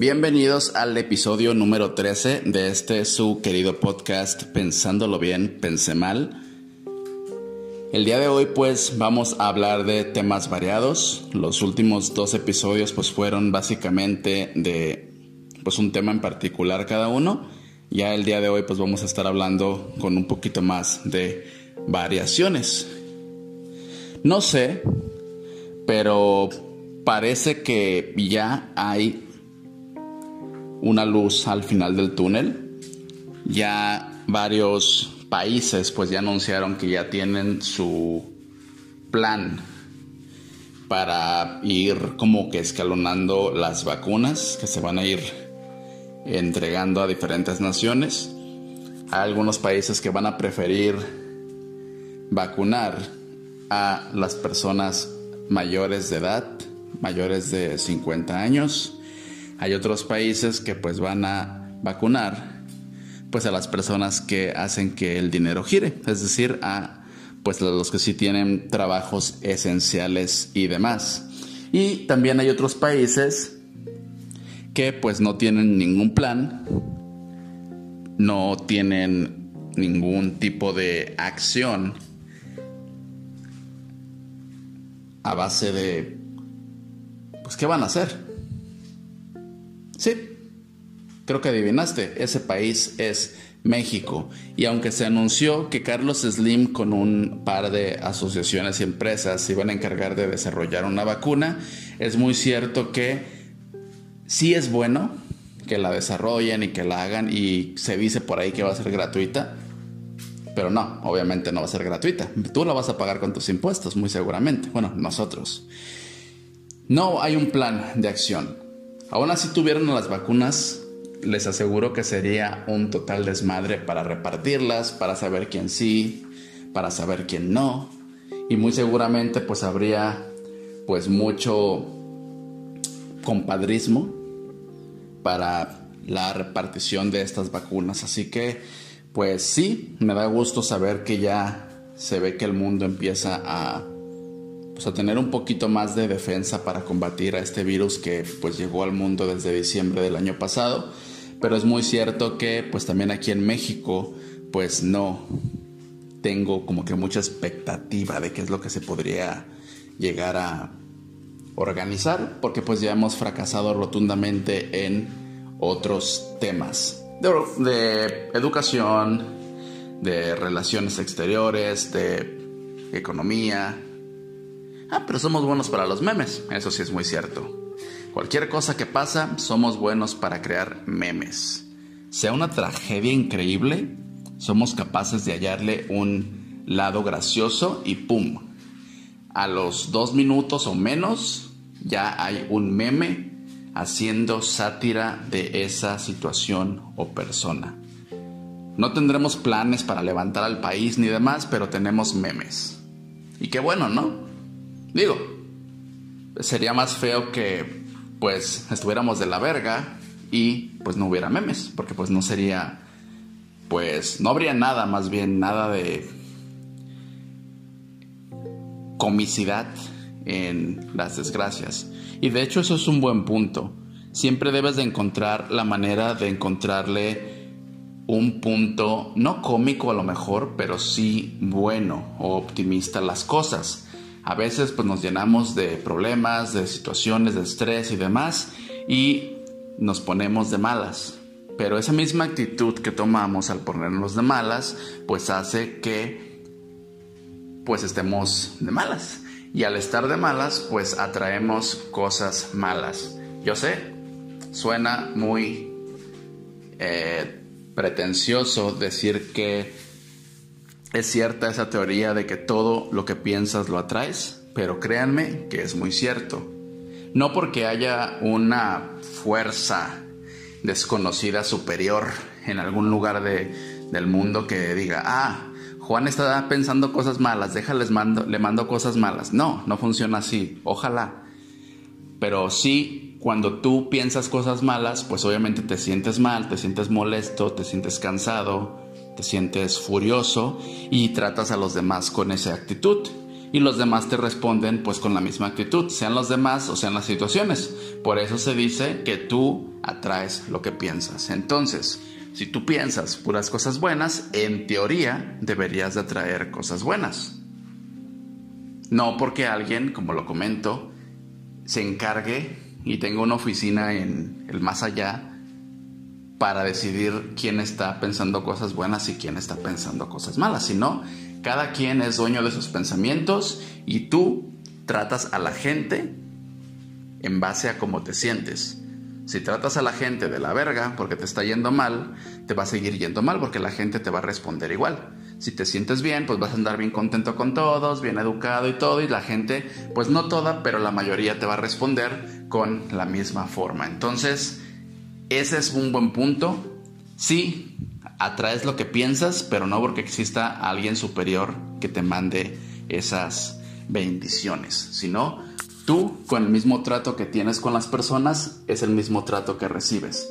Bienvenidos al episodio número 13 de este su querido podcast Pensándolo bien, pensé mal. El día de hoy pues vamos a hablar de temas variados. Los últimos dos episodios pues fueron básicamente de pues un tema en particular cada uno. Ya el día de hoy pues vamos a estar hablando con un poquito más de variaciones. No sé, pero parece que ya hay una luz al final del túnel. Ya varios países pues ya anunciaron que ya tienen su plan para ir como que escalonando las vacunas que se van a ir entregando a diferentes naciones. Hay algunos países que van a preferir vacunar a las personas mayores de edad, mayores de 50 años. Hay otros países que pues van a vacunar pues a las personas que hacen que el dinero gire, es decir, a pues los que sí tienen trabajos esenciales y demás. Y también hay otros países que pues no tienen ningún plan, no tienen ningún tipo de acción a base de, pues, ¿qué van a hacer? Sí, creo que adivinaste, ese país es México. Y aunque se anunció que Carlos Slim con un par de asociaciones y empresas se iban a encargar de desarrollar una vacuna, es muy cierto que sí es bueno que la desarrollen y que la hagan y se dice por ahí que va a ser gratuita, pero no, obviamente no va a ser gratuita. Tú la vas a pagar con tus impuestos, muy seguramente. Bueno, nosotros. No hay un plan de acción. Aún así tuvieron las vacunas, les aseguro que sería un total desmadre para repartirlas, para saber quién sí, para saber quién no. Y muy seguramente pues habría pues mucho compadrismo para la repartición de estas vacunas. Así que pues sí, me da gusto saber que ya se ve que el mundo empieza a, pues a tener un poquito más de defensa para combatir a este virus que pues llegó al mundo desde diciembre del año pasado. Pero es muy cierto que pues también aquí en México pues no tengo como que mucha expectativa de qué es lo que se podría llegar a organizar porque pues ya hemos fracasado rotundamente en otros temas de, educación, de relaciones exteriores, de economía. Ah, pero somos buenos para los memes, eso sí es muy cierto. Cualquier cosa que pasa, somos buenos para crear memes. Sea una tragedia increíble, somos capaces de hallarle un lado gracioso y ¡pum! A los dos minutos o menos ya hay un meme haciendo sátira de esa situación o persona. No tendremos planes para levantar al país ni demás, pero tenemos memes. Y qué bueno, ¿no? Digo, sería más feo que pues estuviéramos de la verga y pues no hubiera memes, porque pues no sería pues no habría nada, más bien nada de comicidad en las desgracias. Y de hecho eso es un buen punto. Siempre debes de encontrar la manera de encontrarle un punto, no cómico a lo mejor, pero sí bueno o optimista las cosas. A veces pues nos llenamos de problemas, de situaciones, de estrés y demás y nos ponemos de malas. Pero esa misma actitud que tomamos al ponernos de malas pues hace que pues estemos de malas. Y al estar de malas, pues atraemos cosas malas. Yo sé, suena muy eh, pretencioso decir que es cierta esa teoría de que todo lo que piensas lo atraes, pero créanme que es muy cierto. No porque haya una fuerza desconocida superior en algún lugar del mundo que diga, ah, Juan está pensando cosas malas, déjales mando, le mando cosas malas. No, no funciona así. Ojalá. Pero sí, cuando tú piensas cosas malas, pues obviamente te sientes mal, te sientes molesto, te sientes cansado, te sientes furioso y tratas a los demás con esa actitud. y los demás te responden pues con la misma actitud, sean los demás o sean las situaciones. Por eso se dice que tú atraes lo que piensas. Entonces, si tú piensas puras cosas buenas, en teoría deberías de atraer cosas buenas. No porque alguien, como lo comento, se encargue y tenga una oficina en el más allá para decidir quién está pensando cosas buenas y quién está pensando cosas malas, sino cada quien es dueño de sus pensamientos y tú tratas a la gente en base a cómo te sientes. Si tratas a la gente de la verga porque te está yendo mal, te va a seguir yendo mal porque la gente te va a responder igual. Si te sientes bien, pues vas a andar bien contento con todos, bien educado y todo, y la gente, pues no toda, pero la mayoría te va a responder con la misma forma. Entonces, ese es un buen punto. Sí, atraes lo que piensas, pero no porque exista alguien superior que te mande esas bendiciones, sino tú con el mismo trato que tienes con las personas es el mismo trato que recibes.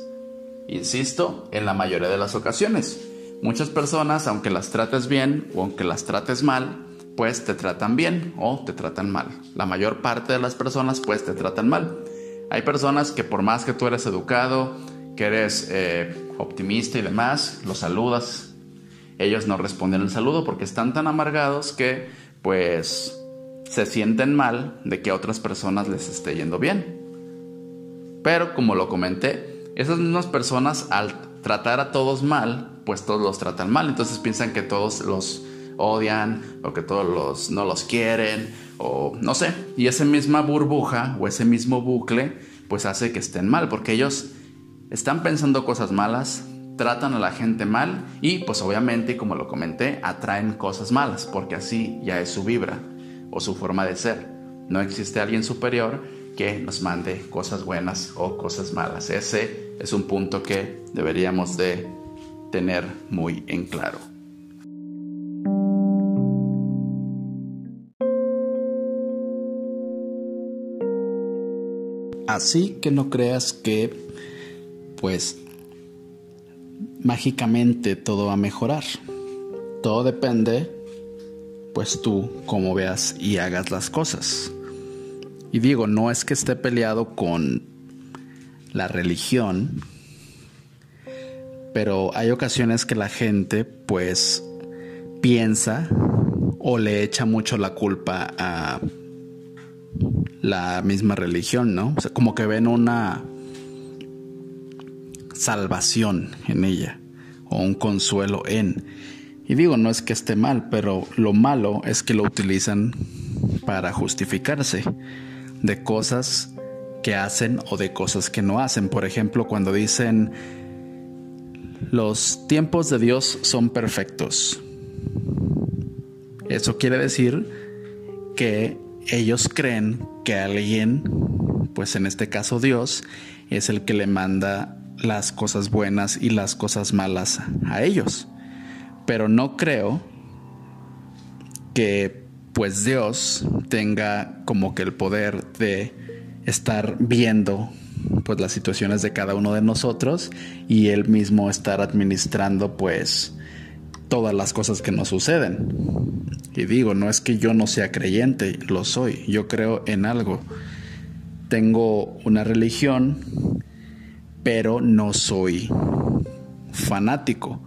Insisto, en la mayoría de las ocasiones. Muchas personas, aunque las trates bien o aunque las trates mal, pues te tratan bien o te tratan mal. La mayor parte de las personas pues te tratan mal. Hay personas que por más que tú eres educado, que eres eh, optimista y demás, los saludas. Ellos no responden el saludo porque están tan amargados que pues se sienten mal de que a otras personas les esté yendo bien. Pero como lo comenté, esas mismas personas al tratar a todos mal, pues todos los tratan mal. Entonces piensan que todos los odian o que todos los, no los quieren o no sé. Y esa misma burbuja o ese mismo bucle pues hace que estén mal porque ellos están pensando cosas malas, tratan a la gente mal y pues obviamente, como lo comenté, atraen cosas malas, porque así ya es su vibra o su forma de ser. No existe alguien superior que nos mande cosas buenas o cosas malas. Ese es un punto que deberíamos de tener muy en claro. Así que no creas que pues mágicamente todo va a mejorar. Todo depende, pues tú, cómo veas y hagas las cosas. Y digo, no es que esté peleado con la religión, pero hay ocasiones que la gente, pues, piensa o le echa mucho la culpa a la misma religión, ¿no? O sea, como que ven una salvación en ella o un consuelo en. Y digo, no es que esté mal, pero lo malo es que lo utilizan para justificarse de cosas que hacen o de cosas que no hacen. Por ejemplo, cuando dicen los tiempos de Dios son perfectos. Eso quiere decir que ellos creen que alguien, pues en este caso Dios, es el que le manda las cosas buenas y las cosas malas a ellos. Pero no creo que pues Dios tenga como que el poder de estar viendo pues las situaciones de cada uno de nosotros y él mismo estar administrando pues todas las cosas que nos suceden. Y digo, no es que yo no sea creyente, lo soy, yo creo en algo. Tengo una religión pero no soy fanático.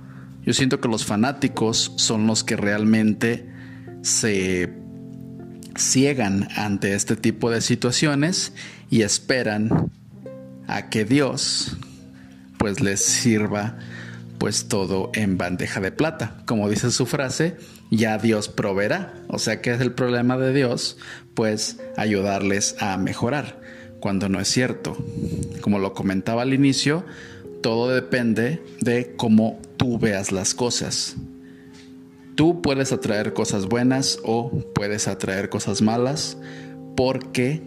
Yo siento que los fanáticos son los que realmente se ciegan ante este tipo de situaciones y esperan a que Dios pues les sirva pues todo en bandeja de plata. Como dice su frase, ya Dios proveerá. O sea que es el problema de Dios, pues ayudarles a mejorar cuando no es cierto. Como lo comentaba al inicio, todo depende de cómo tú veas las cosas. Tú puedes atraer cosas buenas o puedes atraer cosas malas porque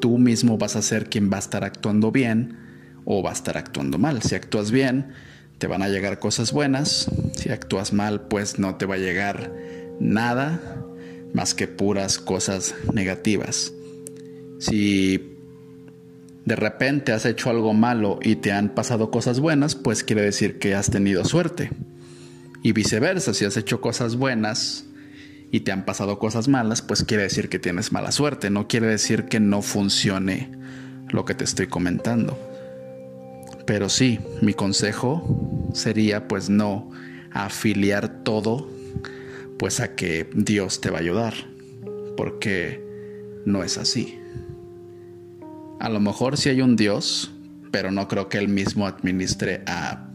tú mismo vas a ser quien va a estar actuando bien o va a estar actuando mal. Si actúas bien, te van a llegar cosas buenas. Si actúas mal, pues no te va a llegar nada más que puras cosas negativas. Si de repente has hecho algo malo y te han pasado cosas buenas, pues quiere decir que has tenido suerte. Y viceversa, si has hecho cosas buenas y te han pasado cosas malas, pues quiere decir que tienes mala suerte, no quiere decir que no funcione lo que te estoy comentando. Pero sí, mi consejo sería pues no afiliar todo pues a que Dios te va a ayudar, porque no es así. A lo mejor sí hay un Dios, pero no creo que él mismo administre a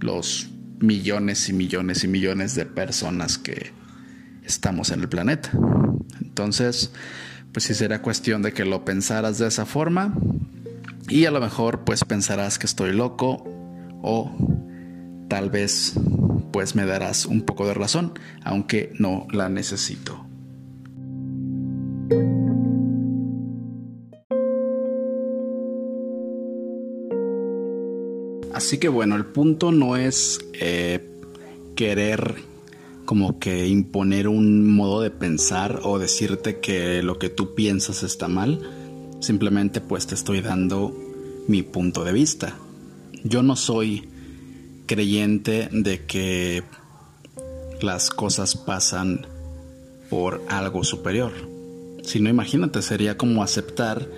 los millones y millones y millones de personas que estamos en el planeta. Entonces, pues sí será cuestión de que lo pensaras de esa forma y a lo mejor pues pensarás que estoy loco o tal vez pues me darás un poco de razón, aunque no la necesito. Así que bueno, el punto no es eh, querer como que imponer un modo de pensar o decirte que lo que tú piensas está mal. Simplemente pues te estoy dando mi punto de vista. Yo no soy creyente de que las cosas pasan por algo superior. Si no, imagínate, sería como aceptar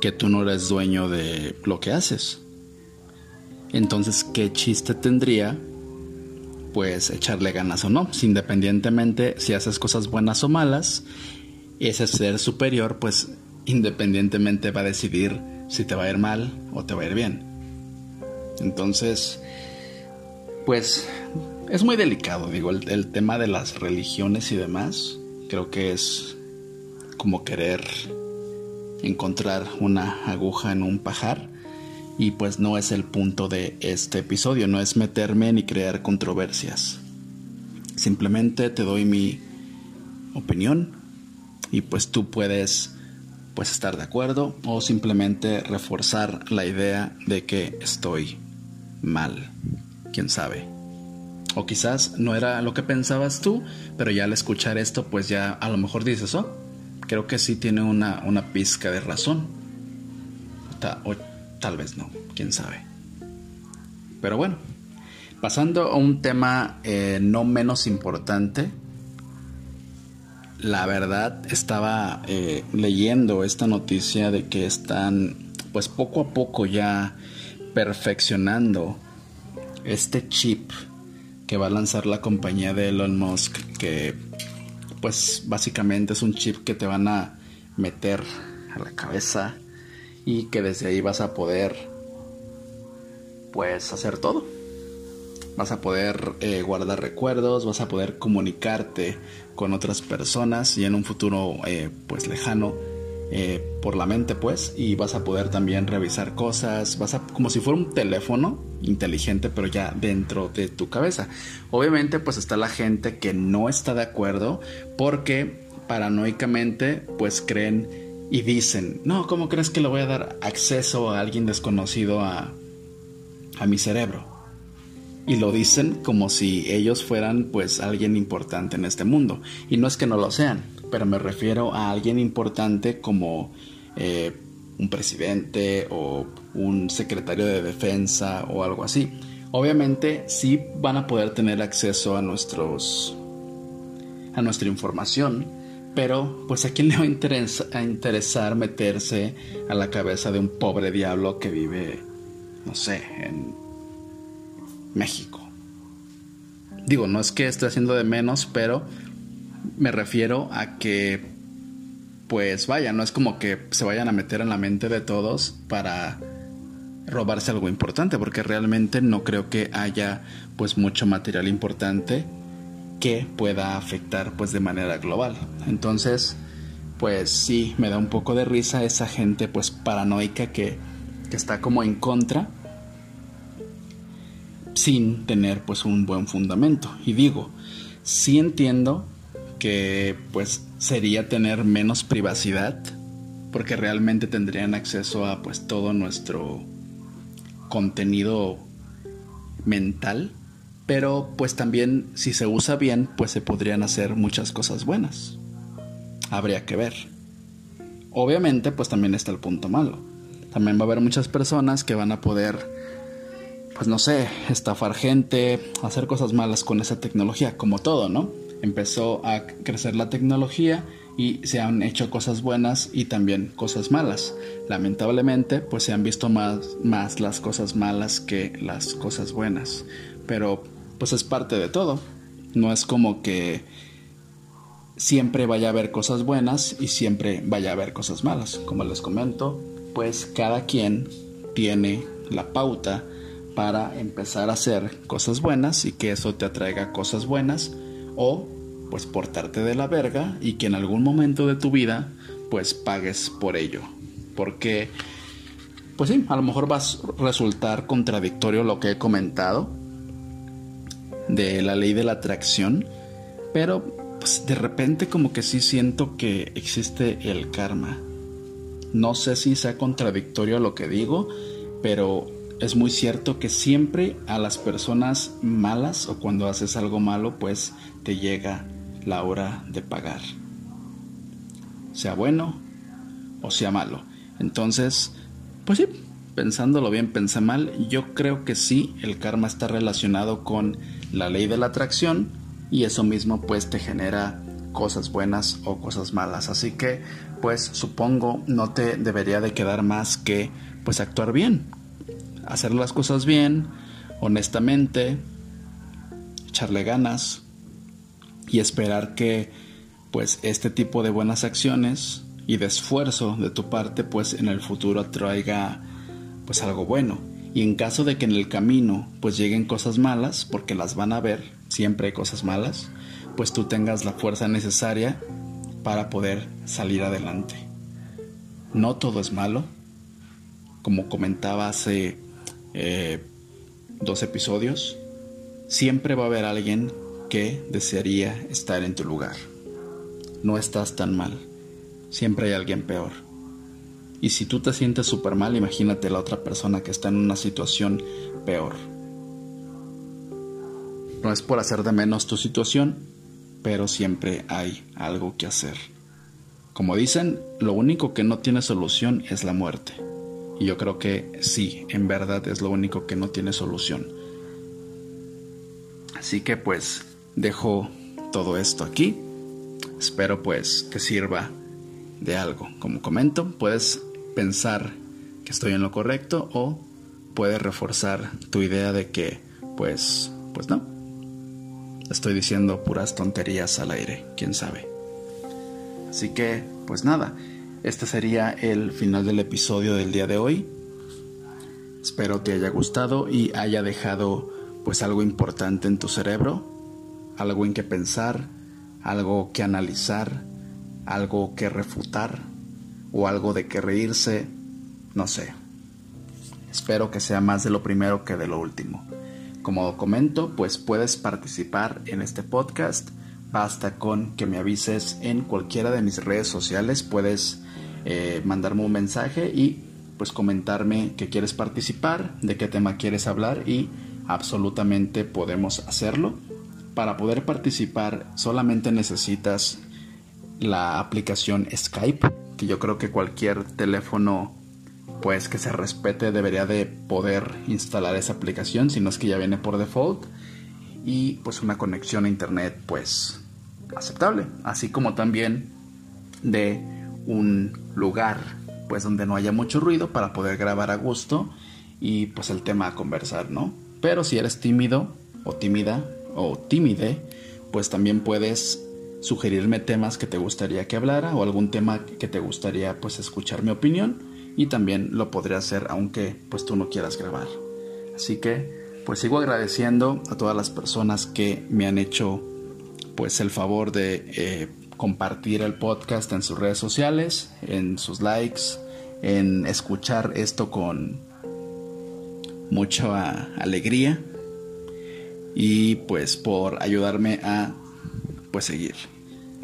que tú no eres dueño de lo que haces. Entonces, ¿qué chiste tendría? Pues echarle ganas o no. independientemente si haces cosas buenas o malas, ese ser superior, pues independientemente va a decidir si te va a ir mal o te va a ir bien. Entonces, pues es muy delicado, digo, el, tema de las religiones y demás. Creo que es como querer encontrar una aguja en un pajar. Y pues no es el punto de este episodio, no es meterme ni crear controversias. Simplemente te doy mi opinión y pues tú puedes pues estar de acuerdo o simplemente reforzar la idea de que estoy mal. ¿Quién sabe? O quizás no era lo que pensabas tú, pero ya al escuchar esto pues ya a lo mejor dices, oh, creo que sí tiene una, una pizca de razón. o tal vez no, quién sabe. Pero bueno, pasando a un tema eh, no menos importante, la verdad estaba eh, leyendo esta noticia de que están pues poco a poco ya perfeccionando este chip que va a lanzar la compañía de Elon Musk que pues básicamente es un chip que te van a meter a la cabeza y que desde ahí vas a poder pues hacer todo vas a poder eh, guardar recuerdos, vas a poder comunicarte con otras personas y en un futuro eh, pues lejano eh, por la mente pues y vas a poder también revisar cosas, vas a como si fuera un teléfono inteligente pero ya dentro de tu cabeza. Obviamente pues está la gente que no está de acuerdo porque paranoicamente pues creen y dicen, no, ¿cómo crees que le voy a dar acceso a alguien desconocido a, a mi cerebro? Y lo dicen como si ellos fueran pues alguien importante en este mundo. Y no es que no lo sean, pero me refiero a alguien importante como eh, un presidente o un secretario de defensa o algo así. Obviamente sí van a poder tener acceso a nuestros a nuestra información, pero pues a quién le va a, a interesar meterse a la cabeza de un pobre diablo que vive no sé, en México. Digo, no es que esté haciendo de menos, pero me refiero a que, pues vaya, no es como que se vayan a meter en la mente de todos para robarse algo importante, porque realmente no creo que haya pues mucho material importante que pueda afectar pues de manera global. Entonces, pues sí, me da un poco de risa esa gente pues paranoica que, que está como en contra sin tener pues un buen fundamento. Y digo, sí entiendo que pues sería tener menos privacidad porque realmente tendrían acceso a pues todo nuestro contenido mental, pero pues también si se usa bien pues se podrían hacer muchas cosas buenas. Habría que ver. Obviamente pues también está el punto malo. También va a haber muchas personas que van a poder pues no sé, estafar gente, hacer cosas malas con esa tecnología, como todo, ¿no? empezó a crecer la tecnología y se han hecho cosas buenas y también cosas malas. Lamentablemente, pues se han visto más, más las cosas malas que las cosas buenas. Pero pues es parte de todo. No es como que siempre vaya a haber cosas buenas y siempre vaya a haber cosas malas. Como les comento, pues cada quien tiene la pauta para empezar a hacer cosas buenas y que eso te atraiga cosas buenas o pues portarte de la verga y que en algún momento de tu vida pues pagues por ello. Porque pues sí, a lo mejor va a resultar contradictorio lo que he comentado de la ley de la atracción, pero pues de repente como que sí siento que existe el karma. No sé si sea contradictorio lo que digo, pero es muy cierto que siempre a las personas malas o cuando haces algo malo, pues te llega la hora de pagar. Sea bueno o sea malo. Entonces, pues sí, pensándolo bien, pensé mal, yo creo que sí, el karma está relacionado con la ley de la atracción y eso mismo pues te genera cosas buenas o cosas malas. Así que pues supongo no te debería de quedar más que pues actuar bien, hacer las cosas bien, honestamente, echarle ganas y esperar que pues este tipo de buenas acciones y de esfuerzo de tu parte pues en el futuro traiga pues algo bueno. Y en caso de que en el camino pues lleguen cosas malas, porque las van a ver, siempre hay cosas malas, pues tú tengas la fuerza necesaria para poder salir adelante. No todo es malo. Como comentaba hace eh, dos episodios, siempre va a haber alguien que desearía estar en tu lugar. No estás tan mal. Siempre hay alguien peor. Y si tú te sientes súper mal, imagínate la otra persona que está en una situación peor. No es por hacer de menos tu situación, pero siempre hay algo que hacer. Como dicen, lo único que no tiene solución es la muerte. Y yo creo que sí, en verdad es lo único que no tiene solución. Así que pues dejo todo esto aquí. Espero pues que sirva de algo. Como comento, puedes pensar que estoy en lo correcto o puedes reforzar tu idea de que pues pues no, Estoy diciendo puras tonterías al aire, quién sabe. Así que, pues nada, este sería el final del episodio del día de hoy. Espero te haya gustado y haya dejado pues algo importante en tu cerebro, algo en que pensar, algo que analizar, algo que refutar o algo de que reírse, no sé. Espero que sea más de lo primero que de lo último. Como comento, pues puedes participar en este podcast. Basta con que me avises en cualquiera de mis redes sociales. Puedes eh, mandarme un mensaje y pues comentarme que quieres participar, de qué tema quieres hablar y absolutamente podemos hacerlo. Para poder participar solamente necesitas la aplicación Skype, que yo creo que cualquier teléfono pues que se respete debería de poder instalar esa aplicación, si no es que ya viene por default y pues una conexión a internet pues aceptable, así como también de un lugar pues donde no haya mucho ruido para poder grabar a gusto y pues el tema a conversar, ¿no? Pero si eres tímido o tímida o tímide, pues también puedes sugerirme temas que te gustaría que hablara o algún tema que te gustaría pues escuchar mi opinión y también lo podría hacer aunque pues tú no quieras grabar. Así que pues sigo agradeciendo a todas las personas que me han hecho pues el favor de eh, compartir el podcast en sus redes sociales, en sus likes, en escuchar esto con mucha alegría y pues por ayudarme a pues seguir.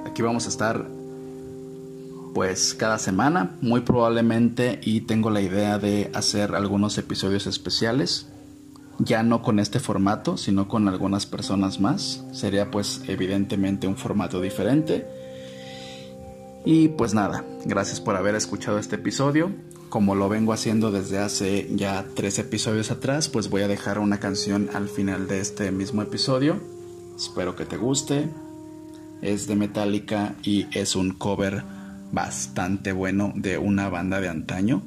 Aquí vamos a estar pues cada semana, muy probablemente, y tengo la idea de hacer algunos episodios especiales, ya no con este formato, sino con algunas personas más. Sería pues evidentemente un formato diferente. Y pues nada, gracias por haber escuchado este episodio. Como lo vengo haciendo desde hace ya tres episodios atrás, pues voy a dejar una canción al final de este mismo episodio. Espero que te guste es de Metallica y es un cover bastante bueno de una banda de antaño.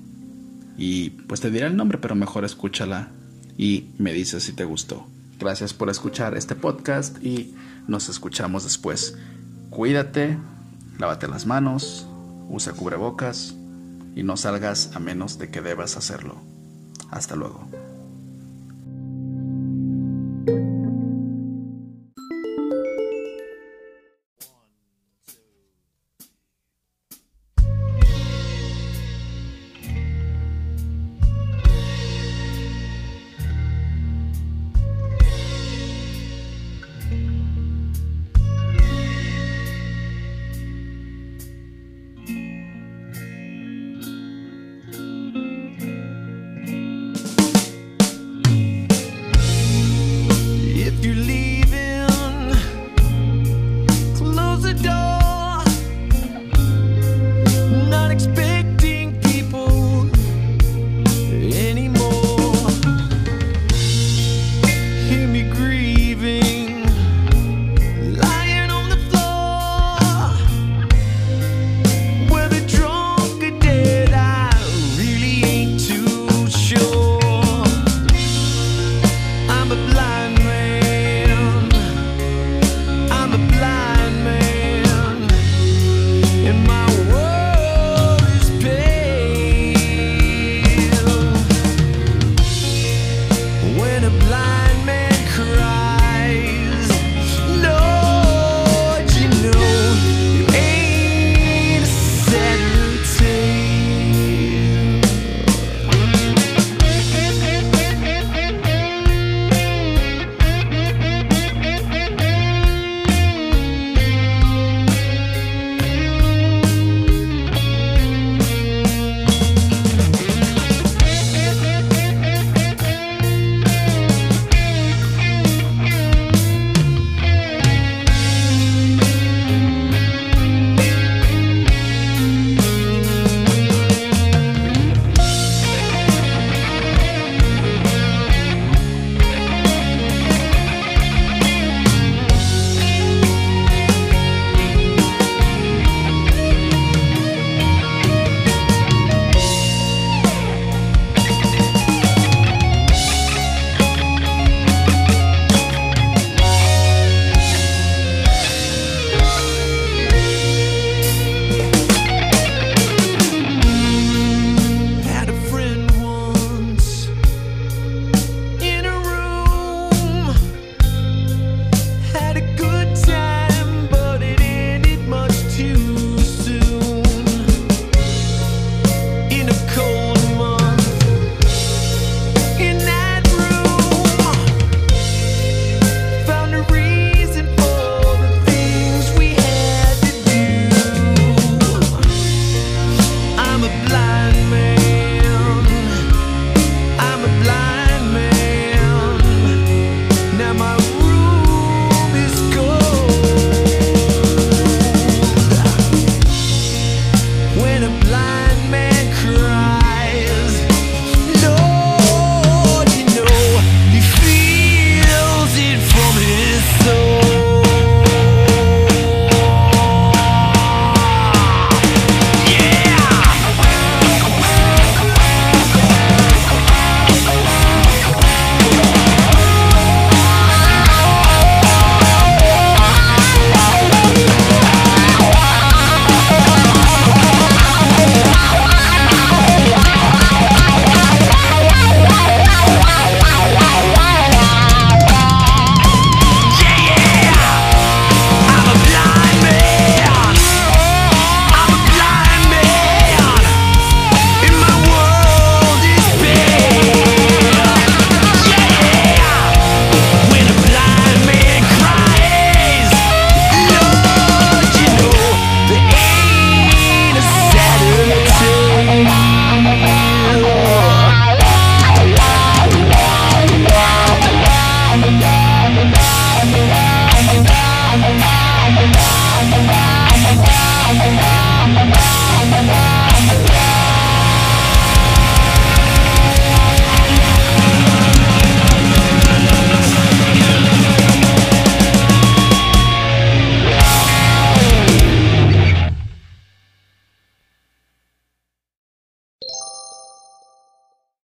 Y pues te diré el nombre, pero mejor escúchala y me dices si te gustó. Gracias por escuchar este podcast y nos escuchamos después. Cuídate, lávate las manos, usa cubrebocas y no salgas a menos de que debas hacerlo. Hasta luego.